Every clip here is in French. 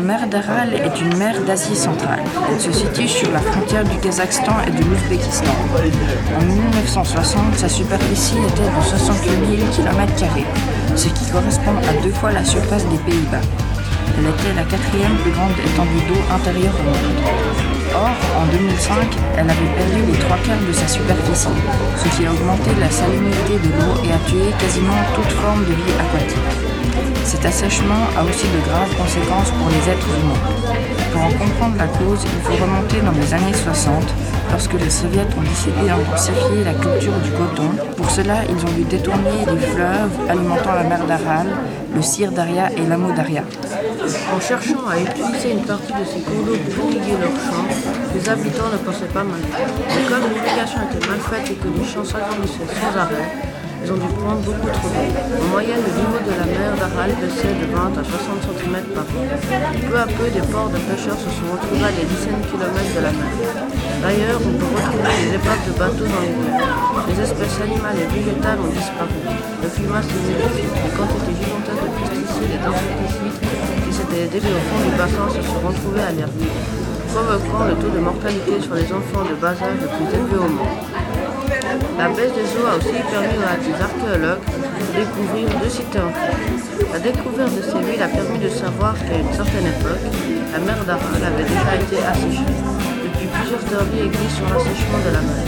mer d'Aral est une mer d'Asie centrale. Elle se situe sur la frontière du Kazakhstan et de l'Ouzbékistan. En 1960, sa superficie était de 68 000 km, ce qui correspond à deux fois la surface des Pays-Bas. Elle était la quatrième plus grande étendue d'eau intérieure au monde. Or, en 2005, elle avait perdu les trois quarts de sa superficie, ce qui a augmenté la salinité de l'eau et a tué quasiment toute forme de vie aquatique. Cet assèchement a aussi de graves conséquences pour les êtres humains. Pour en comprendre la cause, il faut remonter dans les années 60, lorsque les soviets ont décidé d'intensifier la culture du coton. Pour cela, ils ont dû détourner les fleuves alimentant la mer d'Aral, le Sir Daria et l'Amo Daria. En cherchant à utiliser une partie de ces cours d'eau pour irriguer leurs champs, les habitants ne pensaient pas mal. Mais comme l'irrigation était mal faite et que les champs s'agrandissaient sans arrêt, ils ont dû prendre beaucoup trop d'eau. En moyenne, le niveau de la mer d'Aral baissait de 20 à 60 cm par an. Peu à peu, des ports de pêcheurs se sont retrouvés à des dizaines de kilomètres de la mer. D'ailleurs, on peut retrouver des épaves de bateaux dans les rivières. Les espèces animales et végétales ont disparu. Le climat s'est modifié. Les quantités gigantesques de pesticides et d'insecticides qui s'étaient élevés au fond du bassin se sont retrouvés à l'air provoquant le taux de mortalité sur les enfants de bas âge le plus élevé au monde. La baisse des eaux a aussi permis à des archéologues de découvrir deux sites. La découverte de ces villes a permis de savoir qu'à une certaine époque, la mer d'Aral avait déjà été asséchée. Depuis plusieurs théories existent sur l'assèchement de la mer.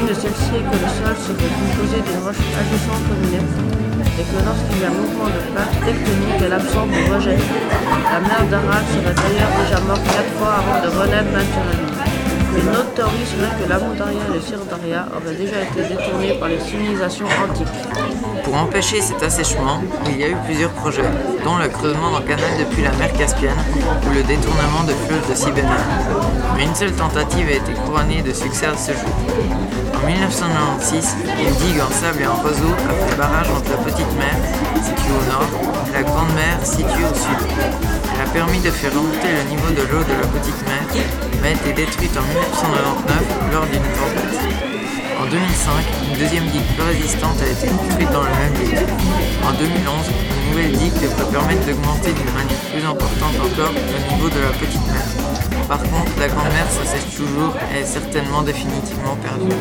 Une de celles-ci est que le sol serait composé d'une roche agissant comme une et que lorsqu'il y a mouvement de plaque tectonique, elle absorbe ou rejette. La mer d'Aral serait d'ailleurs déjà morte quatre fois avant de renaître naturellement. Une autre théorie que l'Amodaria et le Sirdaria auraient déjà été détournés par les civilisations antiques. Pour empêcher cet assèchement, il y a eu plusieurs projets, dont le creusement d'un canal depuis la mer Caspienne ou le détournement de fleuves de Sibéria. Mais une seule tentative a été couronnée de succès à ce jour. En 1996, une digue en sable et en roseau a fait barrage entre la petite mer, située au nord, et la grande mer, située au sud. De faire remonter le niveau de l'eau de la petite mer, mais a été détruite en 1999 lors d'une tempête. En 2005, une deuxième digue plus résistante a été construite dans le même lieu. En 2011, une nouvelle digue devrait permettre d'augmenter d'une manière plus importante encore le niveau de la petite mer. Par contre, la grande mer s'assèche toujours et est certainement définitivement perdue.